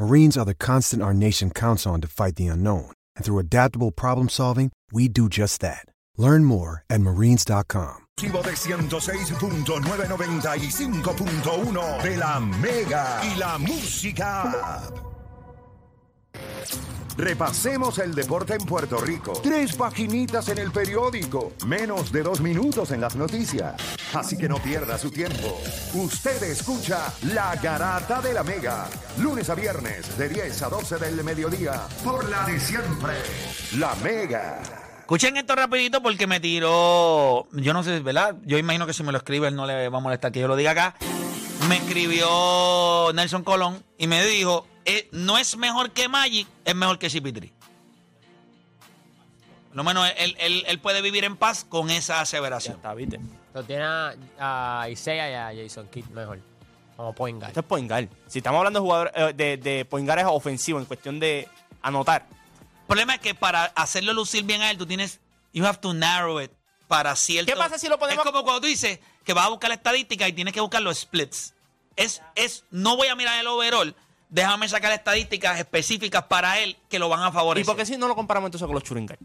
Marines are the constant our nation counts on to fight the unknown. And through adaptable problem solving, we do just that. Learn more at marines.com. De 106.995.1 de la Mega y la Música. Repasemos el deporte en Puerto Rico. Tres paginitas en el periódico. Menos de dos minutos en las noticias. Así que no pierda su tiempo. Usted escucha La Garata de la Mega. Lunes a viernes de 10 a 12 del mediodía. Por la de siempre. La Mega. Escuchen esto rapidito porque me tiró, yo no sé, ¿verdad? Yo imagino que si me lo escribe él no le va a molestar que yo lo diga acá. Me escribió Nelson Colón y me dijo, eh, no es mejor que Magic, es mejor que CP3. Por lo menos él, él- él puede vivir en paz con esa aseveración. Está, ¿viste? Lo tiene a, a Isaiah y a Jason Kidd mejor. Como point guard. Esto es point guard. Si estamos hablando de jugadores eh, de, de point guard es ofensivo en cuestión de anotar. El problema es que para hacerlo lucir bien a él, tú tienes, you have to narrow it para cierto. ¿Qué pasa si lo ponemos- Es como cuando tú dices que vas a buscar la estadística y tienes que buscar los splits. Es, es, no voy a mirar el overall, déjame sacar estadísticas específicas para él que lo van a ¿Y favorecer. por qué si no lo comparamos entonces con los guard?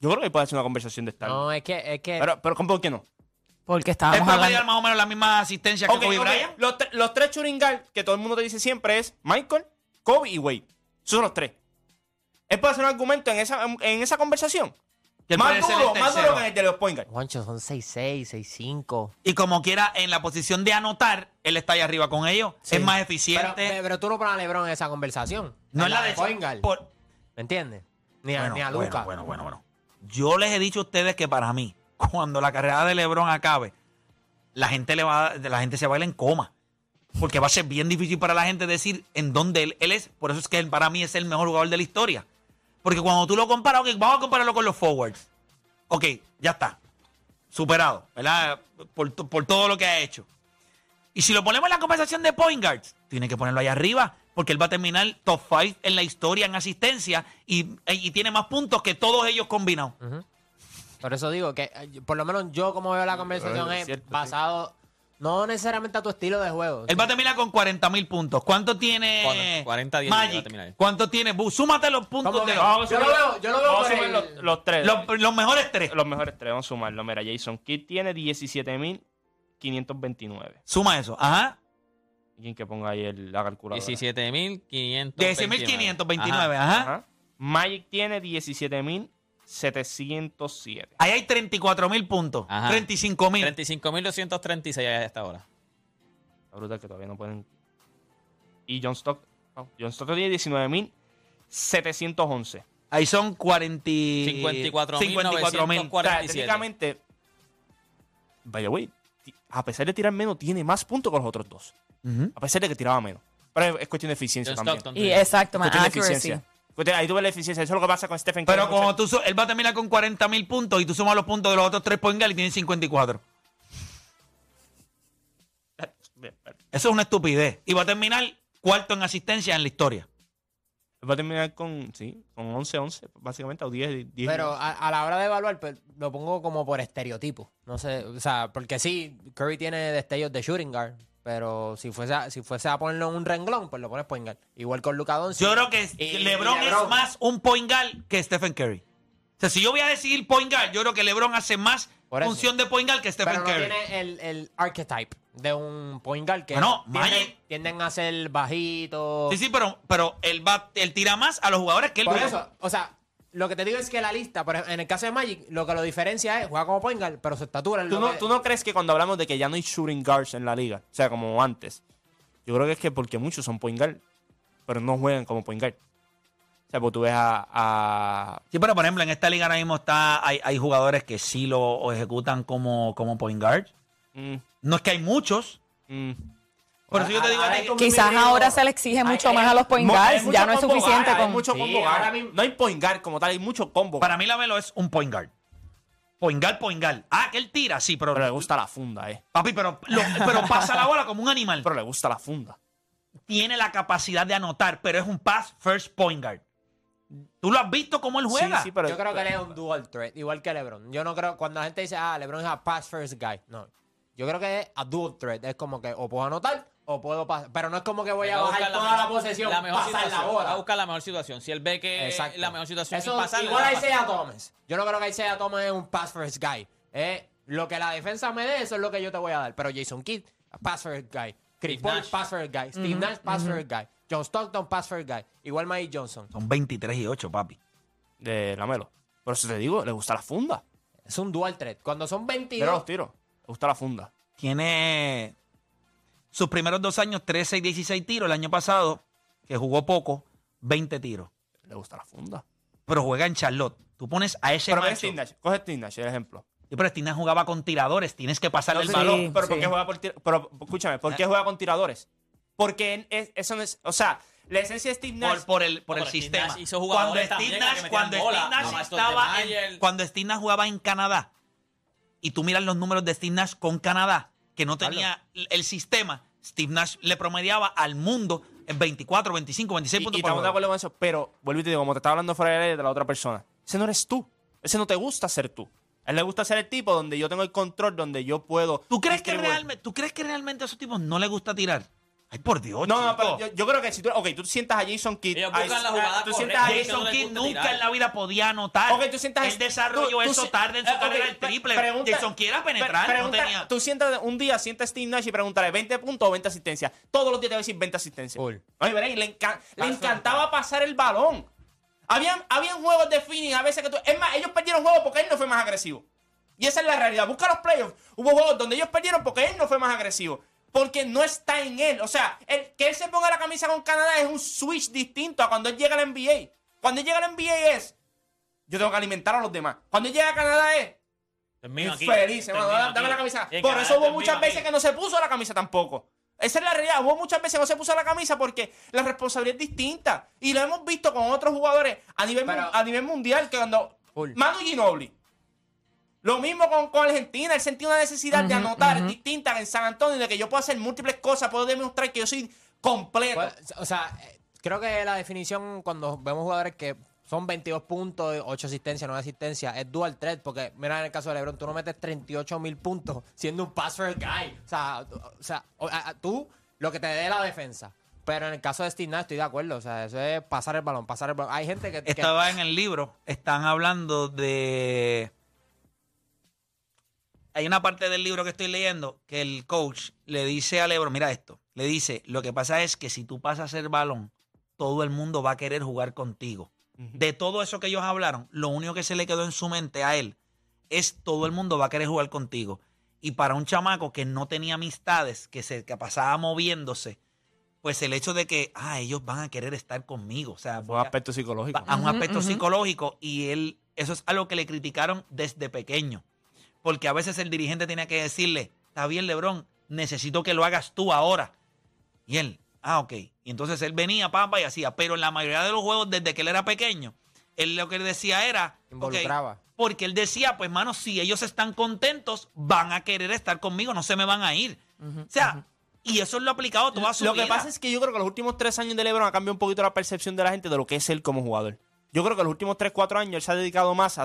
Yo creo que puede ser una conversación de estar. No, es que, es que pero, pero ¿con por qué no? Porque estábamos puede hablando. pelear más o menos la misma asistencia que Kobe ok. Bryant. Los, tre- los tres guard que todo el mundo te dice siempre es Michael, Kobe y Wade. Esos son los tres. Él puede hacer un argumento en esa, en esa conversación. Más duro, el más duro que el de los point guard. Juancho son 6'6, 6'5. Y como quiera, en la posición de anotar, él está ahí arriba con ellos. Es más eficiente. pero tú no pones a LeBron en esa conversación. no En es la de point guard. por- ¿Me entiendes? Ni a, Bueno, ni a bueno, Luka. Bueno, bueno, bueno. Yo les he dicho a ustedes que para mí, cuando la carrera de LeBron acabe, la gente, le va, la gente se va a ir en coma. Porque va a ser bien difícil para la gente decir en dónde él, él es. Por eso es que él para mí es el mejor jugador de la historia. Porque cuando tú lo comparas, ok, vamos a compararlo con los forwards. Ok, ya está. Superado, ¿verdad? Por, to- por todo lo que ha hecho. Y si lo ponemos en la conversación de point guards, tiene que ponerlo ahí arriba, porque él va a terminar top 5 en la historia en asistencia y, y tiene más puntos que todos ellos combinados. Por eso digo que, eh, por lo menos yo como veo la conversación es es cierto, sí. No necesariamente a tu estilo de juego. Él va a terminar con 40 mil puntos. ¿Cuánto tiene Cuarenta- 40, 10 va a Magic? ¿Cuánto tiene? Bu, súmate los puntos ¿Cómo de los, Vamos a Yo lo sumar- veo- yo lo veo Vamos a por sumar el- los, los tres. los- los mejores tres. Los mejores tres, vamos a sumarlo. Mira, Jason Kidd tiene 17.529. Suma eso. Ajá. ¿Quién que ponga ahí el- la calculadora? 17.529. 10.529. Ajá. Ajá. Magic tiene 17.707. Ahí hay 34 mil puntos. Ajá. 35 mil. 35.236 a esta hora. La brutal que todavía no pueden. Y John Stock. oh, John Stock tiene 19.711. Ahí son 40... 54.947. 54 mil. O sea, 47. técnicamente, by the way, a pesar de tirar menos, tiene más puntos que los otros dos. Ujú. A pesar de que tiraba menos. Pero es, es cuestión de eficiencia John también. Stockton. Y exacto, más de accuracy. eficiencia. Cuestión- Ahí tú ves la eficiencia. Eso es lo que pasa con Stephen Curry. Pero como tú, él va a terminar con 40 mil puntos y tú sumas los puntos de los otros tres point guard y tiene 54. Eso es una estupidez. Y va a terminar cuarto en asistencia en la historia. Va a terminar con, sí, con 11-11, básicamente, o 10. 10 Pero a, a la hora de evaluar, pues, lo pongo como por estereotipo. No sé, o sea, porque sí, Curry tiene destellos de shooting guard, pero si fuese a, si fuese a ponerlo en un renglón, pues lo pones point guard. Igual con Luka Doncic. Yo creo que Y- LeBron, y es más un point guard que Stephen Curry. O sea, si yo voy a decidir point guard, yo creo que LeBron hace más función de point guard que Stephen Pero no Curry. tiene el, el archetype de un point guard que Bueno, tienden, tienden a ser bajitos. Sí, sí, pero, pero él, va, él tira más a los jugadores que él Por ve. eso, o sea, lo que te digo es que la lista, por ejemplo, en el caso de Magic, lo que lo diferencia es juega como point guard, pero su estatura es ¿Tú lo no, que- ¿Tú no crees que cuando hablamos de que ya no hay shooting guards en la liga, o sea, como antes, yo creo que es que porque muchos son point guard, pero no juegan como point guard. O sea, porque tú ves a... a- Sí, pero por ejemplo, en esta liga ahora mismo está, hay, hay jugadores que sí lo ejecutan como, como point guard. mm, No es que hay muchos. mm. Por eso yo te digo a ti hay Quizás ahora se le exige mucho Hay- más a los point hay guards. mucho Ya no es suficiente guard, hay con. mucho Sí, combo ahora guard. mismo- No hay point guard como tal, hay mucho combo. Para mí la Melo es un point guard. Point guard, point guard. Ah, que él tira, sí, pero... pero le gusta la funda, eh. Papi, pero, lo- pero pasa la bola como un animal. Pero le gusta la funda. Tiene la capacidad de anotar, pero es un pass first point guard. ¿Tú lo has visto cómo él juega? Sí, sí, pero... Yo creo que él es un dual threat, igual que LeBron. Yo no creo, cuando la gente dice, ah, LeBron es a pass first guy. No. Yo creo que es a dual threat. Es como que o puedo anotar o puedo pasar. Pero no es como que voy a a bajar toda la posesión, la mejor pasar la situación. bola. Va a buscar la mejor situación. Si él ve que Exacto. la mejor situación Eso, es igual a. Isaiah Thomas. Yo no creo que Isaiah Thomas es un pass first guy. Lo que la defensa me dé, eso es lo que yo te voy a dar. Pero Jason Kidd, pass first guy. Chris Paul, pass first guy. Steve Nash, pass first guy. John Stockton, pass first guy. Igual Mike Johnson. Son 23 y 8, papi. De la Melo. Por eso te digo, le gusta la funda. Es un dual threat. Cuando son Mira 22, los tiros. Le gusta la funda. Tiene sus primeros dos años 13 y 16 tiros. El año pasado, que jugó poco, 20 tiros. Le gusta la funda. Pero juega en Charlotte. Tú pones a ese Pero macho. Steve Nash. Coge Steve Nash, el ejemplo. Sí, pero Stina jugaba con tiradores. Tienes que pasarle el Sí, balón. pero sí. ¿por qué juega por tir- Pero escúchame, ¿por qué juega con tiradores? Porque es- eso no es. O sea, la esencia de Steve Nash. Por, por el, por No, el sistema. Nash hizo Cuando Steve Nash, cuando bola, Steve Nash estaba en, cuando Steve Nash jugaba en Canadá y tú miras los números de Steve Nash con Canadá, que no tenía el sistema, Steve Nash le promediaba al mundo en 24, 25, 26 y, puntos y por estamos de acuerdo con eso. Pero, vuelvo y te digo, como te estaba hablando fuera de la otra persona. Ese no eres tú. Ese no te gusta ser tú. A él le gusta ser el tipo donde yo tengo el control, donde yo puedo. ¿Tú crees, que realmente, ¿Tú crees que realmente a esos tipos no les gusta tirar? Ay, por Dios, No, no, pero yo, yo creo que si tú. Ok, tú sientas a Jason Kidd. Ellos a- la a- jugada tú correcta. sientas a Jason no Kidd nunca tirar. en la vida podía anotar. Ok, tú sientas Él desarrolló eso si- tarde en su ok, carrera el triple. pregunta- Jason Kidd era pre- penetrar, no tenía. Tú sientas un día, sientas a Steve Nash y pregúntale 20 puntos o 20 asistencias. Todos los días te va a decir 20 asistencias. Oye, verá, y le, enca- le Paso encantaba pasar el balón. Habían, habían juegos de Phoenix a veces que tú. Es más, ellos perdieron juegos porque él no fue más agresivo. Y esa es la realidad. Busca los playoffs. Hubo juegos donde ellos perdieron porque él no fue más agresivo. Porque no está en él. O sea, el, que él se ponga la camisa con Canadá es un switch distinto a cuando él llega a la NBA. Cuando él llega a la NBA es. Yo tengo que alimentar a los demás. Cuando él llega a Canadá es. Termino aquí. Feliz, hermano. Dame, aquí. la camisa. Por Canadá eso hubo muchas aquí. veces que no se puso la camisa tampoco. Esa es la realidad. Hubo muchas veces que no se puso la camisa porque la responsabilidad es distinta. Y lo hemos visto con otros jugadores a nivel, Pero- a nivel mundial que cuando. Full. Manu Ginobili. Lo mismo con, con Argentina. Él sentía una necesidad de anotar distinta en San Antonio, de que yo puedo hacer múltiples cosas, puedo demostrar que yo soy completo. Pues, o sea, eh, creo que la definición cuando vemos jugadores que son 22 puntos, 8 asistencias, 9 asistencias, es dual threat, porque mira en el caso de LeBron, tú no metes 38 mil puntos siendo un pass first guy. O sea, tú- o sea, o- a- a- tú lo que te dé la defensa. Pero en el caso de Steve Nash estoy de acuerdo, o sea, eso es pasar el balón, pasar el balón. Hay gente que... que- Estaba en el libro, están hablando de... Hay una parte del libro que estoy leyendo que el coach le dice a Lebron, mira esto, le dice, lo que pasa es que si tú pasas el balón, todo el mundo va a querer jugar contigo. De todo eso que ellos hablaron, lo único que se le quedó en su mente a él es todo el mundo va a querer jugar contigo. Y para un chamaco que no tenía amistades, que se que pasaba moviéndose, pues el hecho de que, ah, ellos van a querer estar conmigo. O sea, un a- aspecto psicológico. a un aspecto psicológico y él, eso es algo que le criticaron desde pequeño. Porque a veces el dirigente tenía que decirle, está bien, Lebron, necesito que lo hagas tú ahora. Y él, ah, ok. Y entonces él venía, papá, y hacía. Pero en la mayoría de los juegos, desde que él era pequeño, él lo que él decía era, Involucraba. porque él decía, pues, mano, si ellos están contentos, van a querer estar conmigo, no se me van a ir. o sea, y eso lo ha aplicado toda su Lo vida. que pasa es que yo creo que los últimos tres años de LeBron ha cambiado un poquito la percepción de la gente de lo que es él como jugador. Yo creo que los últimos tres, cuatro años él se ha dedicado más a,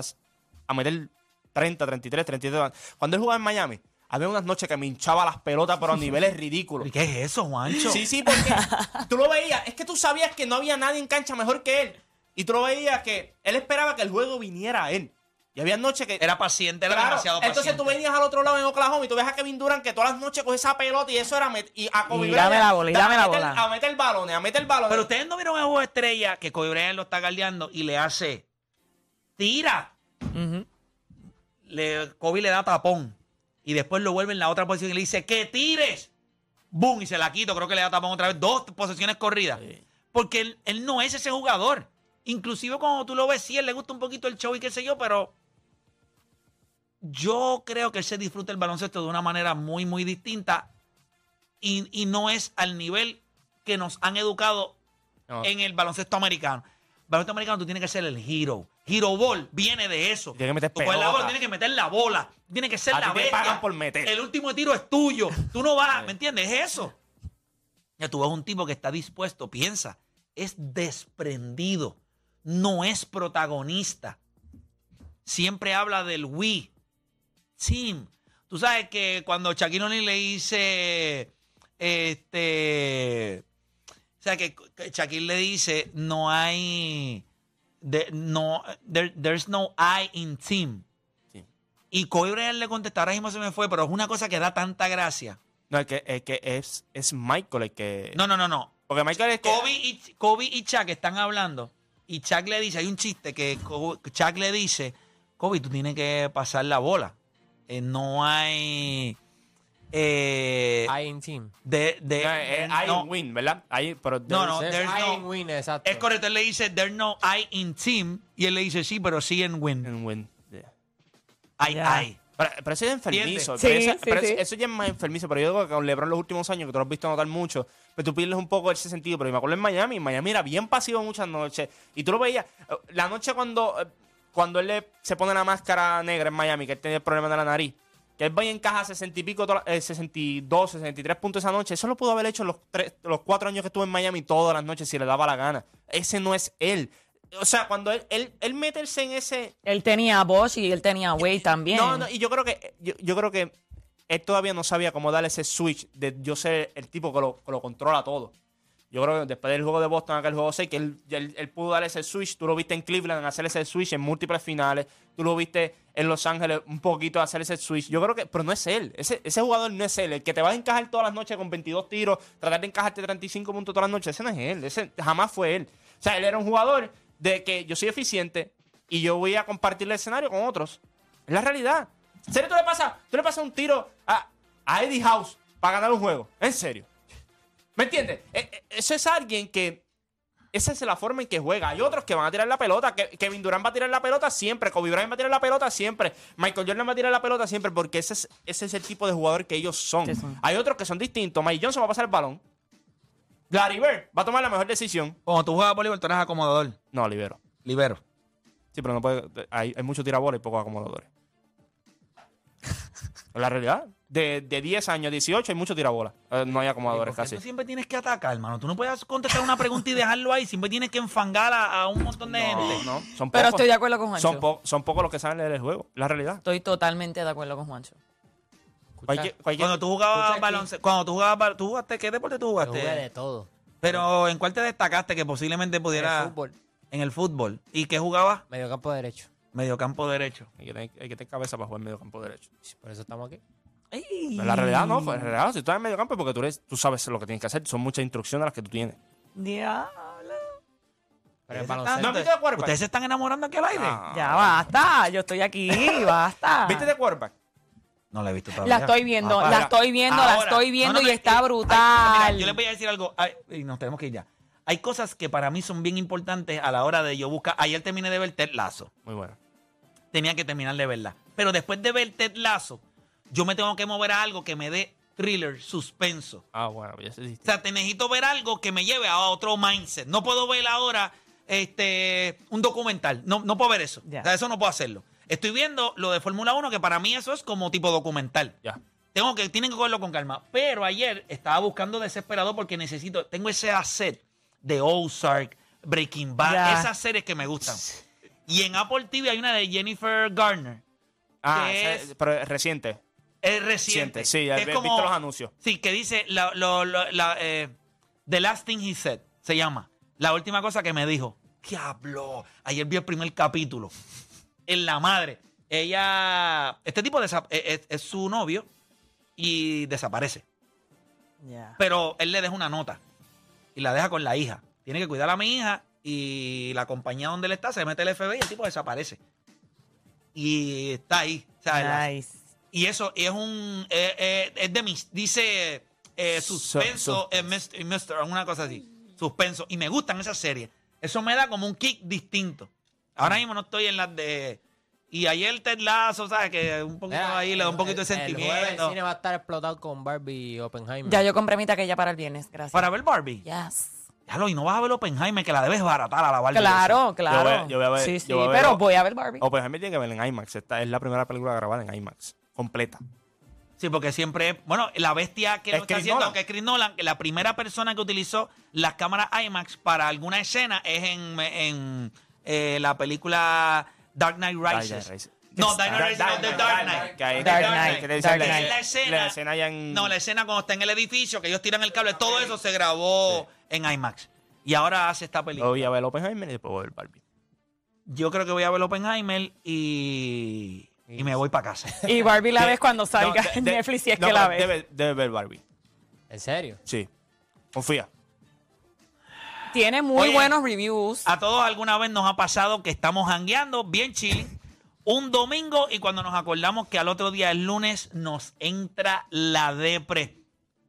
a meter 30, 33, 33. Cuando él jugaba en Miami, había unas noches que me hinchaba las pelotas, pero a niveles ridículos. ¿Y ¿Qué es eso, Juancho? Sí, sí, porque tú lo veías. Es que tú sabías que no había nadie en cancha mejor que él. Y tú lo veías que él esperaba que el juego viniera a él. Y había noches que. Era paciente, era Claro, demasiado paciente. Entonces tú venías al otro lado en Oklahoma y tú ves a Kevin Durant que todas las noches coge esa pelota y eso era. y a Kobe Y dame la bola, y dame la bola. A meter balones, a meter balones. Pero ustedes no vieron a Juego Estrella que Kobe Bryant lo está galdeando y le hace tira. Le, Kobe le da tapón. Y después lo vuelve en la otra posición y le dice, que tires. Boom, y se la quito. Creo que le da tapón otra vez. Dos posesiones corridas. Porque él, él no es ese jugador. Inclusive cuando tú lo ves, sí, él le gusta un poquito el show y qué sé yo, pero yo creo que él se disfruta el baloncesto de una manera muy, muy distinta y, y no es al nivel que nos han educado No. en el baloncesto americano. Baloncesto americano tú tienes que ser el hero. Hero ball viene de eso. Tienes que meter Tú coges la pelota. bola, tienes que meter la bola. Tienes que ser A la ti te bestia. pagan por meter. El último tiro es tuyo. Tú no vas, ¿me entiendes? Es eso. Ya tú ves un tipo que está dispuesto, piensa, es desprendido, no es protagonista. Siempre habla del we, team. Tú sabes que cuando Shaquille O'Neal le dice, este, o sea, que que Shaquille le dice, no hay, de- no, there- there's no I in team. Sí. Y Kobe Bryant le contesta, ahora mismo se me fue, pero es una cosa que da tanta gracia. No, es que, es, que es, es Michael el que. No, no, no, no. Porque Michael es que. Kobe y, Kobe y Chuck están hablando y Chuck le dice, hay un chiste que Chuck le dice, Kobe, tú tienes que pasar la bola. Eh, no hay... Eh, I in team. de, de- No, I no, win, ¿verdad? Pero No, no, There's there's I no- in win, exacto. es correcto, él le dice, there's no I in team. Y él le dice, sí, pero sí en win. En win. yeah. Ya. hay. Pero, pero eso es enfermizo. Sí, pero sí. eso- ya es más enfermizo. Pero yo digo que con LeBron los últimos años, que tú lo has visto notar mucho, pero tú pierdes un poco ese sentido. Pero yo me acuerdo en Miami. En Miami era bien pasivo muchas noches. Y tú lo veías. eh, La noche cuando, eh, cuando él le- se pone la máscara negra en Miami, que él tenía el problema de la nariz, que él va y encaja 60 y pico, eh, 62, 63 puntos esa noche. Eso lo pudo haber hecho los, tres, los cuatro años que estuvo en Miami todas las noches si le daba la gana. Ese no es él. O sea, cuando él, él, él meterse en ese, Él tenía Bosch y él tenía Wade también. no, no, y yo creo que yo, yo creo que él todavía no sabía cómo darle ese switch de yo ser el tipo que lo, que lo controla todo. Yo creo que después del juego de Boston, aquel juego 6, que él, pudo dar ese switch. Tú lo viste en Cleveland hacer ese switch en múltiples finales. Tú lo viste en Los Ángeles un poquito hacer ese switch. Yo creo que, pero no es él. Ese, ese jugador no es él. El que te va a encajar todas las noches con 22 tiros, tratar de encajarte 35 puntos todas las noches. Ese no es él. Ese jamás fue él. O sea, él era un jugador de que yo soy eficiente y yo voy a compartir el escenario con otros. Es la realidad. ¿En serio tú le pasas, tú le pasas un tiro a, a Eddie House para ganar un juego? ¿En serio? ¿Me entiendes? E- e- Eso es alguien que. Esa es la forma en que juega. Hay otros que van a tirar la pelota. Que, Kevin Durant va a tirar la pelota siempre. Kobe Bryant va a tirar la pelota siempre. Michael Jordan va a tirar la pelota siempre. Porque ese es, ese es el tipo de jugador que ellos son. Hay otros que son distintos. Mike Johnson va a pasar el balón. Larry Bird va a tomar la mejor decisión. Cuando tú juegas voleibol, tú eres acomodador, No, libero. libero. Sí, pero no puede. Hay, hay mucho tirabola y pocos acomodadores. Es la realidad. De, de 10 años a 18 hay mucho tirabola. Eh, no hay acomodadores casi. tú siempre tienes que atacar, hermano. Tú no puedes contestar una pregunta y dejarlo ahí. Siempre tienes que enfangar a, a un montón de gente. No, son Pero pocos. estoy de acuerdo con Juancho. Son, po- son pocos los que saben leer el juego. La realidad. Estoy totalmente de acuerdo con Juancho. Cualquier, cualquier- Cuando tú jugabas baloncesto, cuando tú jugabas, ¿tú jugaste qué deporte tú Yo jugaste? jugué de todo. Pero ¿en cuál te destacaste que posiblemente pudiera En el fútbol, en el fútbol? ¿Y qué jugabas? medio campo derecho. Mediocampo derecho. Hay que, tener, hay que tener cabeza para jugar medio campo derecho. Por eso estamos aquí. Pero la realidad no, pues, la realidad, si tú estás en medio campo es porque tú, eres, tú sabes lo que tienes que hacer. Son muchas instrucciones las que tú tienes. Diablo. Pero el Ustedes baloncesto. ¿No de quarterback? ¿Ustedes se están enamorando aquí al aire? Ah. Ya basta. Yo estoy aquí. Basta. ¿Viste de quarterback? No la he visto todavía. La estoy viendo, Ah, la estoy viendo, la estoy viendo No, no, y está eh, brutal. ay, mira, yo les voy a decir algo. Ay, y nos tenemos que ir ya. Hay cosas que para mí son bien importantes a la hora de yo buscar. Ayer terminé de ver Ted Lazo. Muy bueno. Tenía que terminar de verla. Pero después de ver Ted Lazo, yo me tengo que mover a algo que me dé thriller, suspenso. Ah, bueno, ya se O sea, te necesito ver algo que me lleve a otro mindset. No puedo ver ahora este, un documental. No, no puedo ver eso. Ya. O sea, eso no puedo hacerlo. Estoy viendo lo de Fórmula 1, que para mí eso es como tipo documental. Ya. Tengo que, tienen que cogerlo con calma. Pero ayer estaba buscando desesperado porque necesito, tengo ese asset de Ozark, Breaking Bad, esas series que me gustan. Y en Apple TV hay una de Jennifer Garner. Ah, que es- pero es reciente. Es reciente. Reciente, sí, que he- he visto los anuncios. Sí, que dice la- lo- lo- la, eh, The Last Thing He Said, se llama. La última cosa que me dijo. Diablo. Ayer vi el primer capítulo. En la madre. Ella. Este tipo desa- es, es- es su novio y desaparece. Ya. Pero él le deja una nota y la deja con la hija. Tiene que cuidar a mi hija y la compañía donde él está se mete el FBI y el tipo desaparece. Y está ahí. o sea, la- Nice. y eso es un. eh, eh, es de mis. Dice eh, suspenso, So- eh, Mr. Mr., una cosa así. Suspenso. Y me gustan esas series. Eso me da como un kick distinto. Ahora mismo no estoy en las de. Y ayer Ted Lasso, ¿sabes? Que un poquito Mira, ahí le da un el- poquito de el- El sentimiento. cine va a estar explotado con Barbie y Oppenheimer. Ya yo compré mi taquilla para el viernes, gracias. Para ver Barbie. Yes. Ya lo, y no vas a ver Oppenheimer, que la debes baratar a la Barbie. Claro, claro. Yo voy a- yo voy a ver- sí, sí, yo voy a ver- pero voy a ver Barbie. Oppenheimer tiene que ver en IMAX. Esta es la primera película grabada en IMAX. Completa. Sí, porque siempre. Bueno, la bestia que Es lo está Chris haciendo, Nolan. que es Chris Nolan, que la primera persona que utilizó las cámaras IMAX para alguna escena es en, en, eh, la película Dark Knight Rises. Dark Knight Rises. No, Dark Knight no, The Dark Knight. Que hay- Dark que- Knight, que Dark la- Knight. La escena- La escena allá en... No, la escena cuando está en el edificio, que ellos tiran el cable, todo eso se grabó en IMAX. Y ahora hace esta película. voy a ver Oppenheimer y después voy a ver Barbie. Yo creo que voy a ver Oppenheimer y, y me voy para casa. Y Barbie la ves cuando salga no, de- en de- Netflix si es no, que la pero ves. Debe, debe ver Barbie. ¿En serio? Sí. Confía. Tiene muy Oye, buenos reviews. A todos alguna vez nos ha pasado que estamos jangueando bien chilling un domingo y cuando nos acordamos que al otro día, el lunes, nos entra la depre.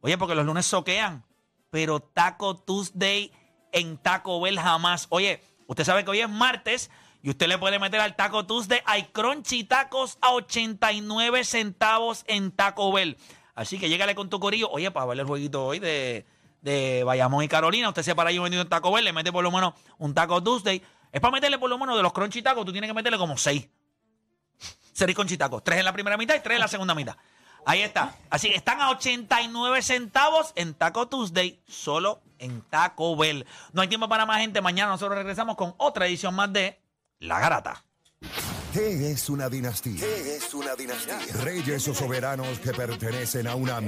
Oye, porque los lunes soquean, pero Taco Tuesday en Taco Bell jamás. Oye, usted sabe que hoy es martes y usted le puede meter al Taco Tuesday. Hay crunchy tacos a 89 centavos en Taco Bell. Así que llégale con tu corillo. Oye, para ver el jueguito hoy de, de Bayamón y Carolina, usted se para ahí vendiendo en Taco Bell, le mete por lo menos un Taco Tuesday. Es para meterle por lo menos de los crunchy tacos, tú tienes que meterle como seis. Seis crunchy tacos. Tres en la primera mitad y tres en la segunda mitad. Ahí está. Así que están a 89 centavos en Taco Tuesday, solo en Taco Bell. No hay tiempo para más gente. Mañana nosotros regresamos con otra edición más de La Garata. ¿Qué es una dinastía? ¿Qué es una dinastía? Reyes o soberanos que pertenecen a una